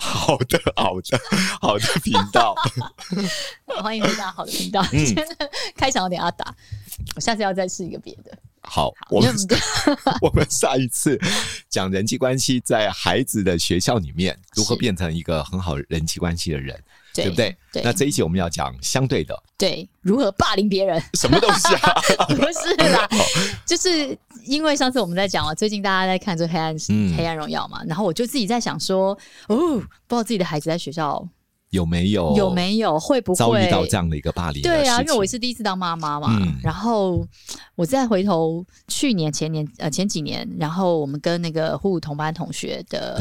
好的，好的，好的频道。欢迎回到好的频道。嗯，开场有点阿达，我下次要再试一个别的。好，我们 我们下一次讲人际关系，在孩子的学校里面如何变成一个很好人际关系的人，对不对？对。那这一集我们要讲相对的，对，如何霸凌别人？什么东西啊？不是啦，就是因为上次我们在讲啊，最近大家在看这个黑暗黑暗荣耀嘛，然后我就自己在想说，哦，不知道自己的孩子在学校。有没有有没有会不会遭遇到这样的一个霸凌？对啊，因为我也是第一次当妈妈嘛。嗯、然后我再回头去年前年呃前几年，然后我们跟那个呼呼同班同学的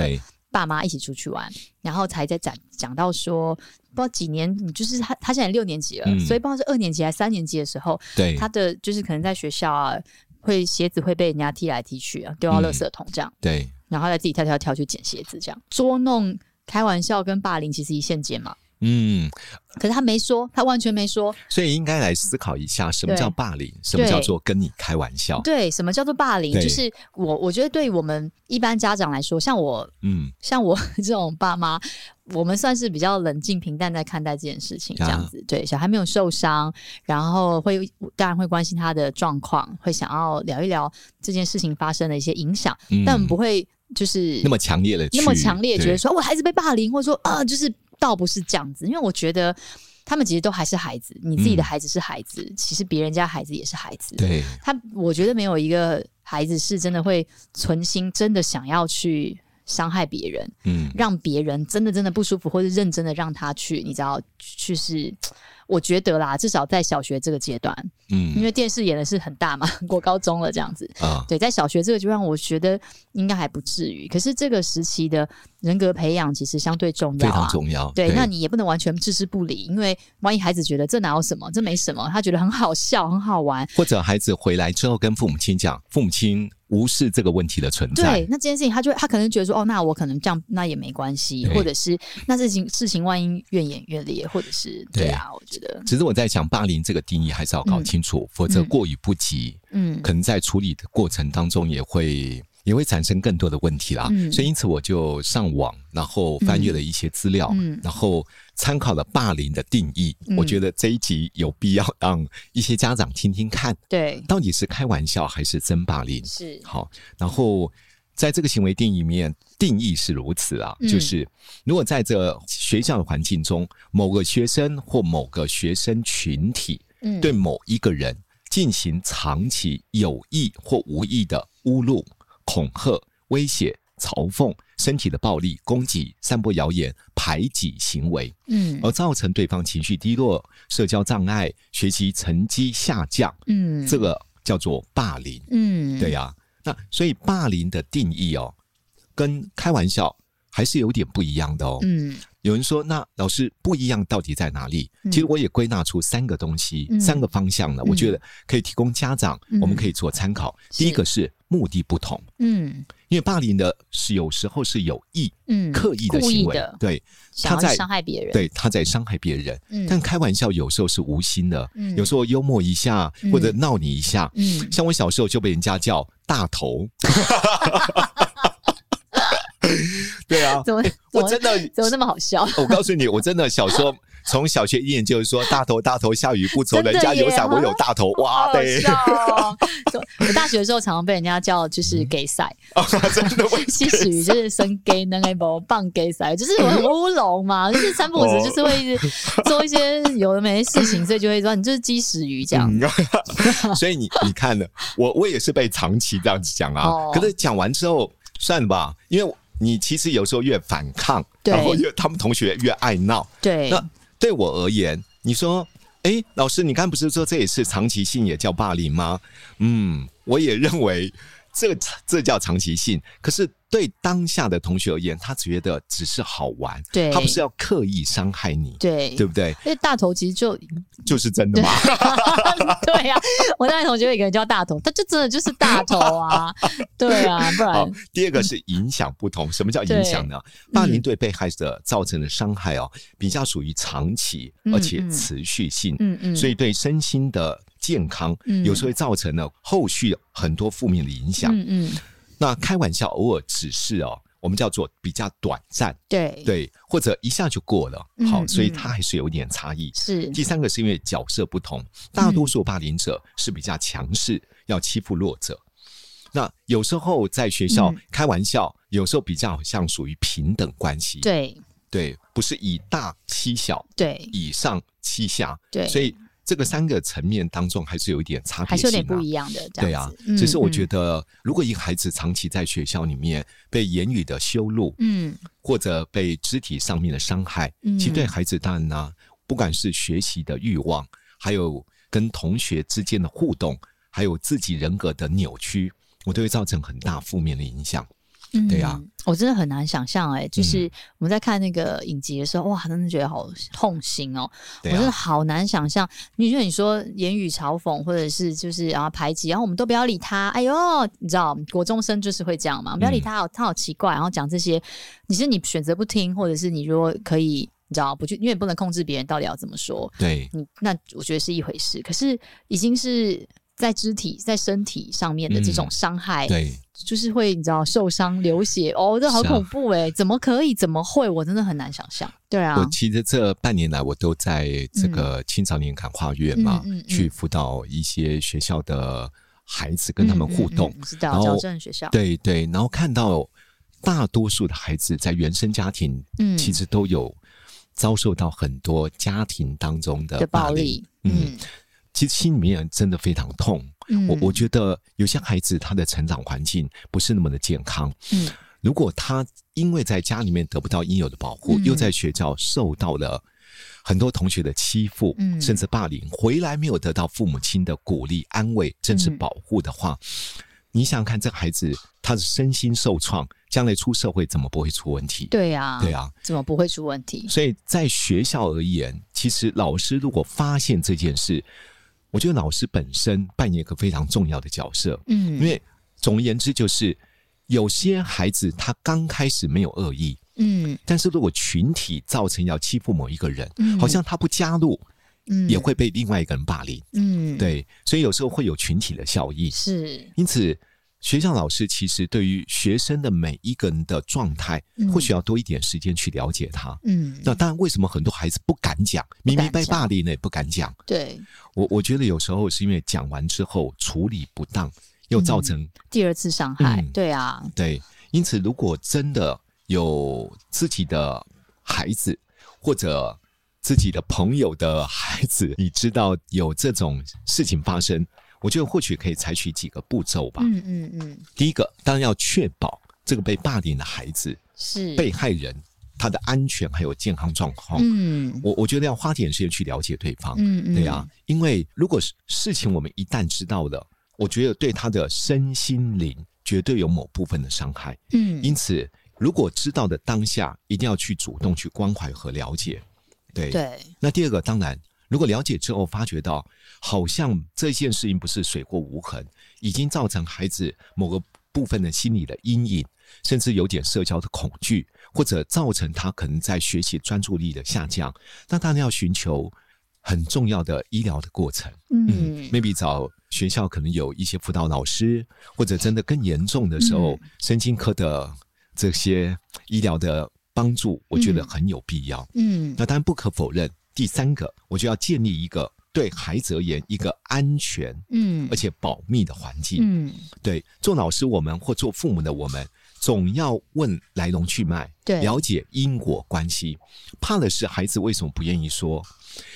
爸妈一起出去玩，然后才在讲讲到说，不知道几年，你就是他他现在六年级了，嗯、所以不知道是二年级还是三年级的时候，对。他的就是可能在学校啊，会鞋子会被人家踢来踢去啊，丢到垃圾桶这样，嗯、对，然后再自己跳跳跳去捡鞋子这样。捉弄。开玩笑跟霸凌其实一线间嘛，嗯，可是他没说，他完全没说，所以应该来思考一下，什么叫霸凌？什么叫做跟你开玩笑？对，什么叫做霸凌？就是我，我觉得对于我们一般家长来说，像我，嗯，像我这种爸妈，我们算是比较冷静平淡在看待这件事情，这样子。啊、对，小孩没有受伤，然后会当然会关心他的状况，会想要聊一聊这件事情发生的一些影响，嗯、但我们不会。就是那么强烈的，那么强烈，觉得说我孩子被霸凌，或者说啊，就是倒不是这样子，因为我觉得他们其实都还是孩子，你自己的孩子是孩子，嗯、其实别人家孩子也是孩子。对，他我觉得没有一个孩子是真的会存心真的想要去伤害别人，嗯，让别人真的真的不舒服，或者认真的让他去，你知道，去是。我觉得啦，至少在小学这个阶段，嗯，因为电视演的是很大嘛，过高中了这样子啊，对，在小学这个阶段，我觉得应该还不至于。可是这个时期的人格培养其实相对重要啊，非常重要。对，对那你也不能完全置之不理，因为万一孩子觉得这哪有什么，这没什么，他觉得很好笑、很好玩，或者孩子回来之后跟父母亲讲，父母亲。无视这个问题的存在，对，那这件事情他就他可能觉得说，哦，那我可能这样，那也没关系，或者是那事情事情万一越演越烈，或者是对啊，我觉得，其实我在想霸凌这个定义还是要搞清楚，嗯、否则过于不及，嗯，可能在处理的过程当中也会。也会产生更多的问题啦，嗯、所以因此我就上网，然后翻阅了一些资料，嗯、然后参考了霸凌的定义。嗯、我觉得这一集有必要让一些家长听听看，对，到底是开玩笑还是真霸凌？是。好，然后在这个行为定义里面，定义是如此啊，嗯、就是如果在这学校的环境中，某个学生或某个学生群体，对某一个人进行长期有意或无意的侮辱。恐吓、威胁、嘲讽、身体的暴力、攻击、散播谣言、排挤行为，嗯，而造成对方情绪低落、社交障碍、学习成绩下降，嗯，这个叫做霸凌，嗯，对呀、啊。那所以霸凌的定义哦，跟开玩笑还是有点不一样的哦，嗯。有人说，那老师不一样到底在哪里？其实我也归纳出三个东西，嗯、三个方向呢。嗯、我觉得可以提供家长，嗯、我们可以做参考。第一个是目的不同，嗯，因为霸凌的是有时候是有意、嗯，刻意的行为，对，他在伤害别人，对，他在伤害别人。嗯、但开玩笑有时候是无心的，嗯、有时候幽默一下或者闹你一下，嗯，像我小时候就被人家叫大头。对啊，怎么，我真的怎么那么好笑？我告诉你，我真的小时候从小学一年级就是说大头大头下雨不愁，人家有伞我有大头，哇对。我大学的时候常常被人家叫就是给赛，真的其实就是生 gay 那个不棒 gay 赛，就是我很乌龙嘛，就是三不五时就是会一直做一些有的没的事情，所以就会说你就是鸡屎鱼这样。所以你你看了，我我也是被长期这样子讲啊，可是讲完之后算了吧，因为。你其实有时候越反抗，然后越他们同学越爱闹。对，那对我而言，你说，哎，老师，你刚不是说这也是长期性也叫霸凌吗？嗯，我也认为这这叫长期性。可是。对当下的同学而言，他觉得只是好玩，对，他不是要刻意伤害你，对，对不对？因为大头其实就就是真的嘛，对呀、啊。我那同学有一个人叫大头，他就真的就是大头啊，对啊，不然。第二个是影响不同，什么叫影响呢？霸凌对被害者造成的伤害哦，比较属于长期而且持续性，嗯嗯，所以对身心的健康，有时候会造成了后续很多负面的影响，嗯嗯。那开玩笑，偶尔只是哦，我们叫做比较短暂，对。对，或者一下就过了，好，所以它还是有点差异。是。第三个是因为角色不同，大多数霸凌者是比较强势，要欺负弱者。那有时候在学校开玩笑，有时候比较像属于平等关系，对。对，不是以大欺小，对，以上欺下，对，所以。这个三个层面当中还是有一点差别性，还是有点不一样的。对啊，只是我觉得，如果一个孩子长期在学校里面被言语的羞辱，嗯，或者被肢体上面的伤害，嗯，其实对孩子当然呢，不管是学习的欲望，还有跟同学之间的互动，还有自己人格的扭曲，我都会造成很大负面的影响。嗯，对呀、啊，我真的很难想象哎、欸，就是我们在看那个影集的时候，嗯、哇，真的觉得好痛心哦、喔。啊、我真的好难想象，因为你说言语嘲讽，或者是就是然后排挤，然后我们都不要理他。哎呦，你知道，国中生就是会这样嘛，不要理他，他好奇怪，然后讲这些，你是你选择不听，或者是你如果可以，你知道不去，因为不能控制别人到底要怎么说。对，你那我觉得是一回事，可是已经是。在肢体、在身体上面的这种伤害，嗯、对，就是会你知道受伤、流血哦，这好恐怖哎！啊、怎么可以？怎么会？我真的很难想象。对啊，我其实这半年来，我都在这个青少年感化院嘛，嗯嗯嗯、去辅导一些学校的孩子，跟他们互动，知道矫正学校，对对，然后看到大多数的孩子在原生家庭，嗯，其实都有遭受到很多家庭当中的暴力，嗯。其实心里面真的非常痛，嗯、我我觉得有些孩子他的成长环境不是那么的健康，嗯，如果他因为在家里面得不到应有的保护，嗯、又在学校受到了很多同学的欺负，嗯，甚至霸凌，回来没有得到父母亲的鼓励、安慰，甚至保护的话，嗯、你想想看，这个孩子他的身心受创，将来出社会怎么不会出问题？对呀，对呀，怎么不会出问题？所以在学校而言，其实老师如果发现这件事，我觉得老师本身扮演一个非常重要的角色，嗯，因为总而言之，就是有些孩子他刚开始没有恶意，嗯，但是如果群体造成要欺负某一个人，嗯，好像他不加入，嗯，也会被另外一个人霸凌，嗯，对，所以有时候会有群体的效应，是，因此。学校老师其实对于学生的每一个人的状态，或许要多一点时间去了解他。嗯，那当然，为什么很多孩子不敢讲？明明被霸凌了也不敢讲。对，我我觉得有时候是因为讲完之后处理不当，又造成第二次伤害。对啊，对。因此，如果真的有自己的孩子或者自己的朋友的孩子，你知道有这种事情发生。我觉得或许可以采取几个步骤吧。嗯嗯嗯。第一个，当然要确保这个被霸凌的孩子是被害人他的安全还有健康状况。嗯。我我觉得要花点时间去了解对方。嗯嗯。对啊，因为如果是事情我们一旦知道了，我觉得对他的身心灵绝对有某部分的伤害。嗯。因此，如果知道的当下，一定要去主动去关怀和了解。对。对。那第二个，当然。如果了解之后发觉到，好像这件事情不是水过无痕，已经造成孩子某个部分的心理的阴影，甚至有点社交的恐惧，或者造成他可能在学习专注力的下降，那当然要寻求很重要的医疗的过程。嗯，嗯，maybe 找学校可能有一些辅导老师，或者真的更严重的时候，嗯、神经科的这些医疗的帮助，我觉得很有必要。嗯，那当然不可否认。第三个，我就要建立一个对孩子而言一个安全，嗯，而且保密的环境。嗯，对，做老师我们或做父母的我们，总要问来龙去脉，对，了解因果关系。怕的是孩子为什么不愿意说？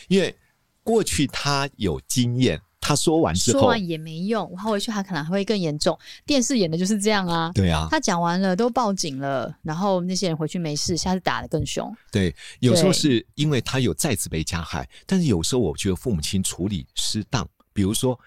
因为过去他有经验。他说完之后，说完也没用，他回去他可能还会更严重。电视演的就是这样啊，对啊。他讲完了都报警了，然后那些人回去没事，下次打的更凶。对，有时候是因为他有再次被加害，但是有时候我觉得父母亲处理失当，比如说。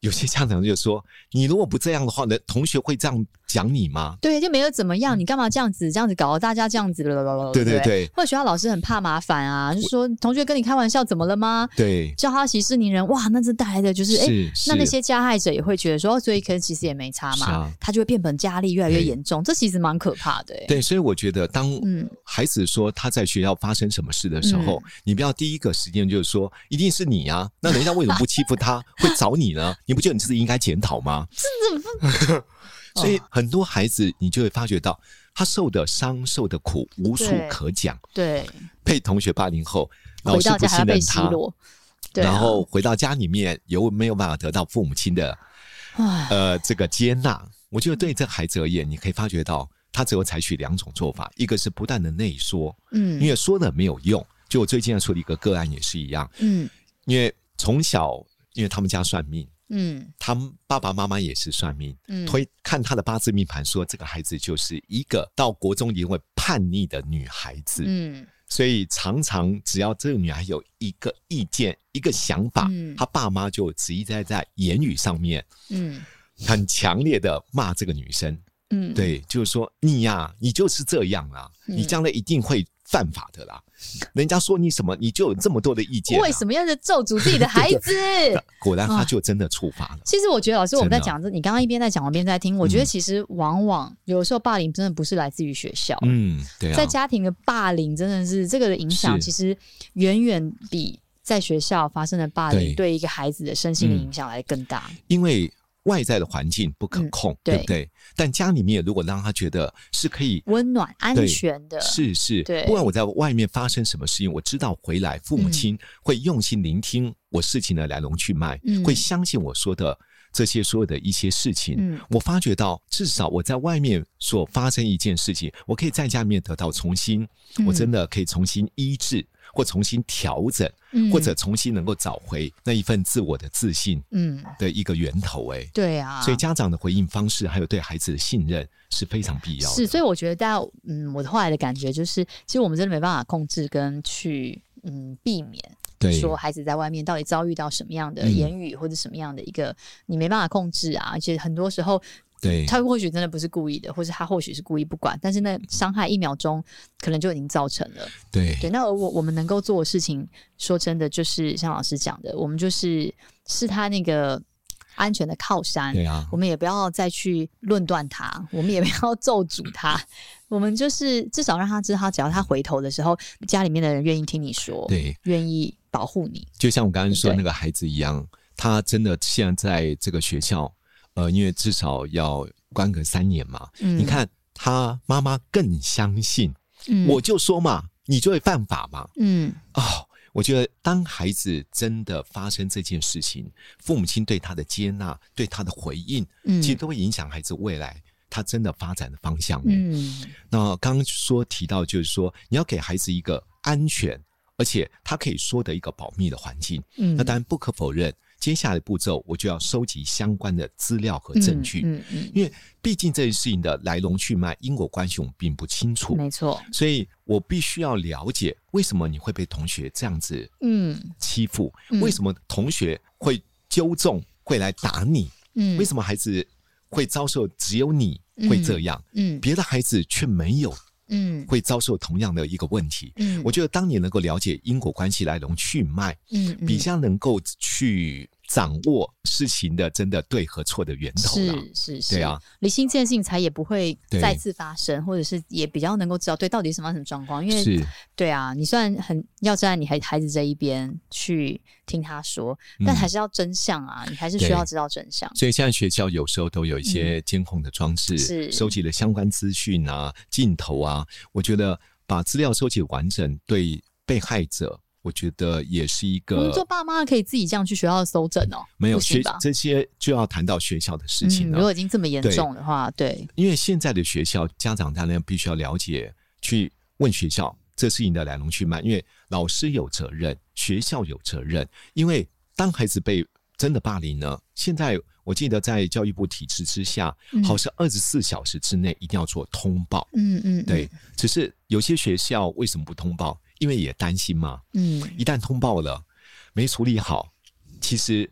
有些家长就说：“你如果不这样的话，呢，同学会这样讲你吗？”对，就没有怎么样，你干嘛这样子？这样子搞得大家这样子了，对对对。或者学校老师很怕麻烦啊，就说同学跟你开玩笑，怎么了吗？对，叫他息事宁人，哇，那这带来的就是，哎，那那些加害者也会觉得说，所以可能其实也没差嘛，啊、他就会变本加厉，越来越严重，这其实蛮可怕的。对，所以我觉得，当孩子说他在学校发生什么事的时候，嗯、你不要第一个时间就是说一定是你啊，那人家为什么不欺负他，会找你呢？你不觉得你自己应该检讨吗？所以很多孩子，你就会发觉到他受的伤、受的苦无处可讲。对，被同学霸凌后，老师不信任他，然后回到家里面又没有办法得到父母亲的呃这个接纳。我觉得对这孩子而言，你可以发觉到他只有采取两种做法：一个是不断的内缩，嗯，因为说了没有用。就我最近要处理一个个案也是一样，嗯，因为从小因为他们家算命。嗯，他爸爸妈妈也是算命，嗯，推看他的八字命盘，说这个孩子就是一个到国中一定会叛逆的女孩子，嗯，所以常常只要这个女孩有一个意见、一个想法，嗯，他爸妈就直接在在言语上面，嗯，很强烈的骂这个女生，嗯，对，就是说你呀、啊，你就是这样啊，你将来一定会。犯法的啦，人家说你什么，你就有这么多的意见。为什么要是咒诅自己的孩子？果然他就真的触发了。其实我觉得老师我们在讲这，你刚刚一边在讲，我一边在听。我觉得其实往往有时候霸凌真的不是来自于学校，嗯，对啊，在家庭的霸凌真的是这个的影响，其实远远比在学校发生的霸凌对一个孩子的身心的影响来更大，因为。外在的环境不可控，嗯、对，对不对？但家里面如果让他觉得是可以温暖、安全的，是是，对。不管我在外面发生什么事情，我知道回来父母亲会用心聆听我事情的来龙去脉，嗯、会相信我说的这些所有的一些事情。嗯、我发觉到，至少我在外面所发生一件事情，我可以在家里面得到重新，嗯、我真的可以重新医治。或重新调整，嗯、或者重新能够找回那一份自我的自信，嗯，的一个源头、欸，哎，对啊，所以家长的回应方式，还有对孩子的信任是非常必要的。是，所以我觉得大家，嗯，我的后来的感觉就是，其实我们真的没办法控制跟去，嗯，避免，对，说孩子在外面到底遭遇到什么样的言语，或者什么样的一个，嗯、你没办法控制啊，而且很多时候。对，他或许真的不是故意的，或是他或许是故意不管，但是那伤害一秒钟可能就已经造成了。对对，那我我们能够做的事情，说真的，就是像老师讲的，我们就是是他那个安全的靠山。对啊，我们也不要再去论断他，我们也不要咒诅他，我们就是至少让他知道，他只要他回头的时候，家里面的人愿意听你说，对，愿意保护你。就像我刚刚说那个孩子一样，他真的现在在这个学校。呃，因为至少要关个三年嘛。嗯，你看他妈妈更相信，嗯，我就说嘛，你就会犯法嘛。嗯，哦，我觉得当孩子真的发生这件事情，父母亲对他的接纳、对他的回应，嗯，其实都会影响孩子未来他真的发展的方向。嗯，那刚刚说提到就是说，你要给孩子一个安全，而且他可以说的一个保密的环境。嗯，那当然不可否认。接下来的步骤，我就要收集相关的资料和证据，嗯嗯，嗯，因为毕竟这件事情的来龙去脉、因果关系我们并不清楚，没错，所以我必须要了解为什么你会被同学这样子嗯。欺负，嗯，为什么同学会纠正会来打你，嗯，为什么孩子会遭受只有你会这样，嗯，嗯，别的孩子却没有。嗯，会遭受同样的一个问题。嗯，我觉得当你能够了解因果关系来龙去脉，嗯，比较能够去。掌握事情的真的对和错的源头，是是是，对啊，理性这件事情才也不会再次发生，或者是也比较能够知道对到底什么什么状况。因为是对啊，你虽然很要站在你孩孩子这一边去听他说，但还是要真相啊，你还是需要知道真相。所以现在学校有时候都有一些监控的装置，是收集了相关资讯啊、镜头啊，我觉得把资料收集完整，对被害者。我觉得也是一个。做爸妈可以自己这样去学校搜证哦。没有学这些就要谈到学校的事情了。嗯，如果已经这么严重的话，对，对，因为现在的学校家长当然必须要了解，去问学校这事情的来龙去脉，因为老师有责任，学校有责任。因为当孩子被真的霸凌呢，现在我记得在教育部体制之下，嗯、好像二十四小时之内一定要做通报。嗯嗯，对。只是有些学校为什么不通报？因为也担心嘛，嗯，一旦通报了，没处理好，其实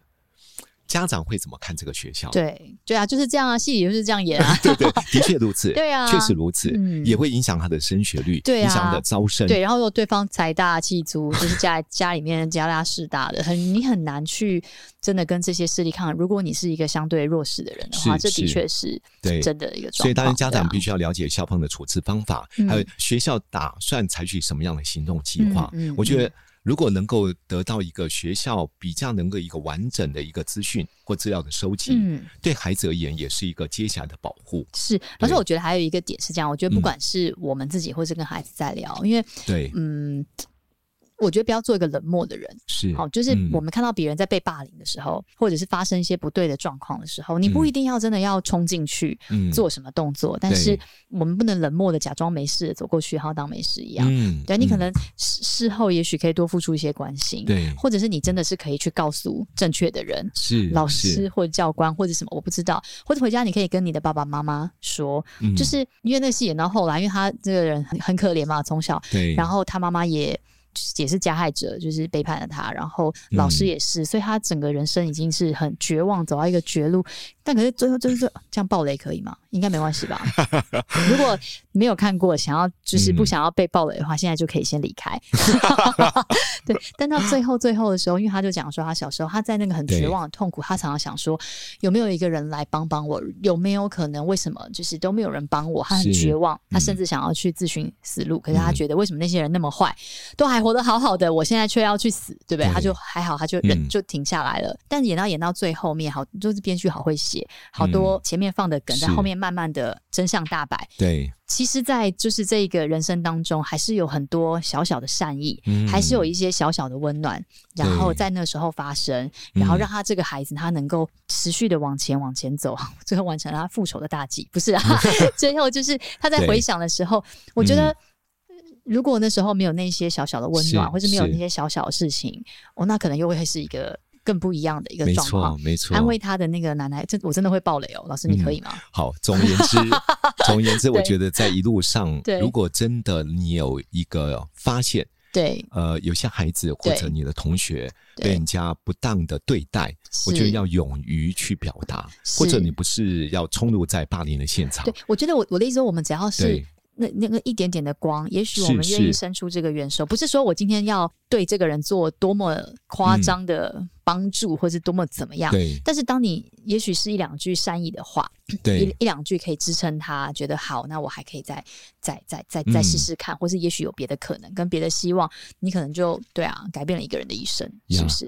家长会怎么看这个学校？对，对啊，就是这样啊，戏里就是这样演啊，对对，的确如此，对啊，确实如此，嗯，也会影响他的升学率，对啊，影响他的招生，对，然后如果对方财大气粗，就是家家里面家大势大的，很你很难去真的跟这些势力抗衡。如果你是一个相对弱势的人的话，这的确是对真的一个状况。所以当然家长必须要了解校方的处置方法，还有学校打算采取什么样的行动计划。嗯，我觉得。如果能够得到一个学校比较能够一个完整的一个资讯或资料的收集，嗯，对孩子而言也是一个接下来的保护。是，而且我觉得还有一个点是这样，我觉得不管是我们自己或是跟孩子在聊，嗯、因为对，嗯。我觉得不要做一个冷漠的人，是好，就是我们看到别人在被霸凌的时候，嗯、或者是发生一些不对的状况的时候，你不一定要真的要冲进去做什么动作，嗯、但是我们不能冷漠的假装没事走过去，然后当没事一样。嗯，对，你可能事事后也许可以多付出一些关心，对，或者是你真的是可以去告诉正确的人，是老师或者教官或者什么，我不知道，或者回家你可以跟你的爸爸妈妈说，嗯、就是因为那戏演到后来，因为他这个人很很可怜嘛，从小，对，然后他妈妈也。也是加害者，就是背叛了他，然后老师也是，嗯、所以他整个人生已经是很绝望，走到一个绝路。但可是最后就是这样爆雷可以吗？应该没关系吧？如果没有看过，想要就是不想要被暴雷的话，嗯、现在就可以先离开。对，但到最后最后的时候，因为他就讲说，他小时候他在那个很绝望的痛苦，他常常想说，有没有一个人来帮帮我？有没有可能？为什么就是都没有人帮我？他很绝望，嗯、他甚至想要去自寻死路。可是他觉得，为什么那些人那么坏，都还活得好好的，我现在却要去死，对不对？对他就还好，他就忍，嗯、就停下来了。但演到演到最后面，好，就是编剧好会写。好多前面放的梗，在后面慢慢的真相大白。对，其实，在就是这个人生当中，还是有很多小小的善意，还是有一些小小的温暖，然后在那时候发生，然后让他这个孩子他能够持续的往前往前走，最 后完成了他复仇的大计。不是啊，最后就是他在回想的时候，我觉得如果那时候没有那些小小的温暖，或是没有那些小小的事情，哦，那可能又会是一个。更不一样的一个状况，没错，没错。安慰他的那个奶奶，这我真的会爆雷哦，老师你可以吗？嗯、好，总而言之，总而言之，我觉得在一路上，对如果真的你有一个发现，对，呃，有些孩子或者你的同学被人家不当的对待，对我觉得要勇于去表达，或者你不是要冲入在霸凌的现场。对，我觉得我我的意思说，我们只要是。那那个一点点的光，也许我们愿意伸出这个援手，不是说我今天要对这个人做多么夸张的帮助，嗯、或是多么怎么样？对。但是当你也许是一两句善意的话，对，一一两句可以支撑他，觉得好，那我还可以再再再再再试试看，嗯、或是也许有别的可能，跟别的希望，你可能就对啊，改变了一个人的一生，是不是？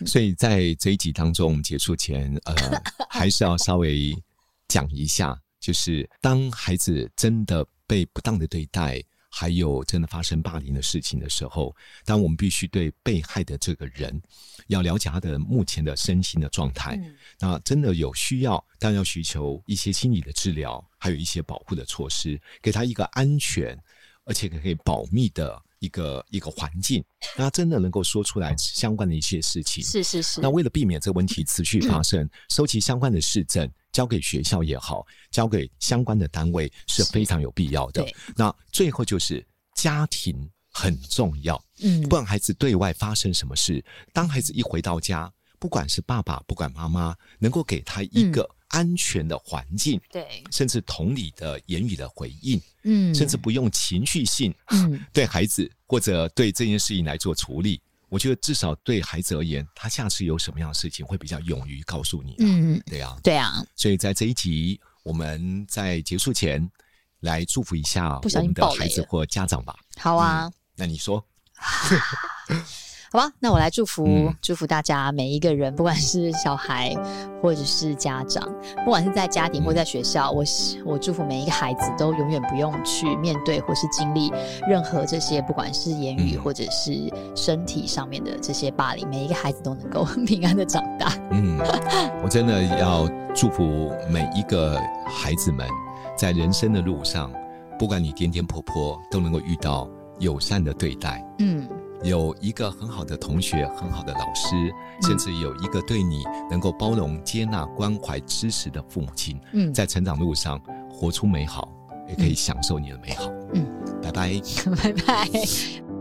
嗯、所以在这一集当中，我们结束前，呃，还是要稍微讲一下，就是当孩子真的。被不当的对待，还有真的发生霸凌的事情的时候，当我们必须对被害的这个人要了解他的目前的身心的状态。嗯、那真的有需要，当然要寻求一些心理的治疗，还有一些保护的措施，给他一个安全而且可以保密的一个一个环境，让他真的能够说出来相关的一些事情。是是是。那为了避免这个问题持续发生，嗯、收集相关的事证。交给学校也好，交给相关的单位是非常有必要的。那最后就是家庭很重要，嗯，不管孩子对外发生什么事，当孩子一回到家，不管是爸爸，不管妈妈，能够给他一个安全的环境，甚至同理的言语的回应，嗯，甚至不用情绪性，嗯，对孩子或者对这件事情来做处理。我觉得至少对孩子而言，他下次有什么样的事情会比较勇于告诉你。嗯，对呀，对啊。所以在这一集，我们在结束前来祝福一下我们的孩子或家长吧。好啊，那你说。好吧，那我来祝福、嗯、祝福大家每一个人，不管是小孩或者是家长，不管是在家庭或在学校，嗯、我我祝福每一个孩子都永远不用去面对或是经历任何这些，不管是言语或者是身体上面的这些霸凌，嗯、每一个孩子都能够 平安的长大。嗯，我真的要祝福每一个孩子们，在人生的路上，不管你颠颠簸簸，都能够遇到友善的对待。嗯。有一个很好的同学，很好的老师，甚至有一个对你能够包容、接纳、关怀、支持的父母亲。嗯，在成长路上活出美好，也可以享受你的美好。嗯，拜拜，拜拜。